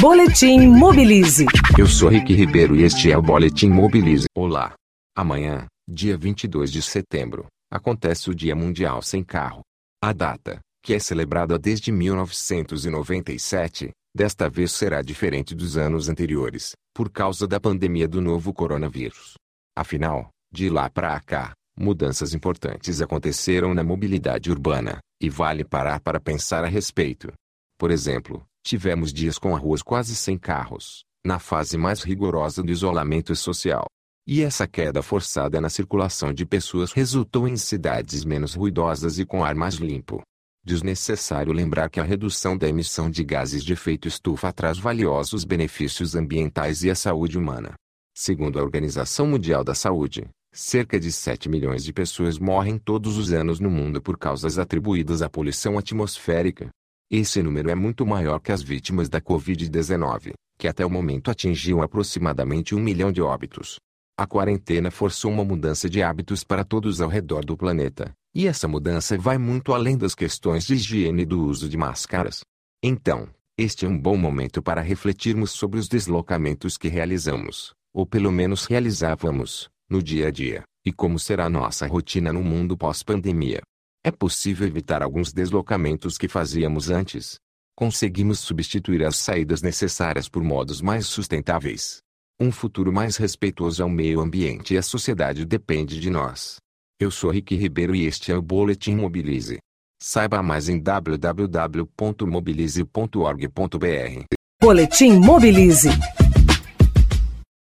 Boletim Mobilize. Eu sou Rick Ribeiro e este é o Boletim Mobilize. Olá. Amanhã, dia 22 de setembro, acontece o Dia Mundial Sem Carro. A data, que é celebrada desde 1997, desta vez será diferente dos anos anteriores, por causa da pandemia do novo coronavírus. Afinal, de lá para cá, mudanças importantes aconteceram na mobilidade urbana, e vale parar para pensar a respeito. Por exemplo, tivemos dias com ruas quase sem carros, na fase mais rigorosa do isolamento social. E essa queda forçada na circulação de pessoas resultou em cidades menos ruidosas e com ar mais limpo. Desnecessário lembrar que a redução da emissão de gases de efeito estufa traz valiosos benefícios ambientais e à saúde humana. Segundo a Organização Mundial da Saúde, cerca de 7 milhões de pessoas morrem todos os anos no mundo por causas atribuídas à poluição atmosférica. Esse número é muito maior que as vítimas da Covid-19, que até o momento atingiam aproximadamente um milhão de óbitos. A quarentena forçou uma mudança de hábitos para todos ao redor do planeta, e essa mudança vai muito além das questões de higiene e do uso de máscaras. Então, este é um bom momento para refletirmos sobre os deslocamentos que realizamos ou pelo menos realizávamos, no dia a dia, e como será nossa rotina no mundo pós-pandemia. É possível evitar alguns deslocamentos que fazíamos antes. Conseguimos substituir as saídas necessárias por modos mais sustentáveis. Um futuro mais respeitoso ao meio ambiente e à sociedade depende de nós. Eu sou Rick Ribeiro e este é o Boletim Mobilize. Saiba mais em www.mobilize.org.br. Boletim Mobilize.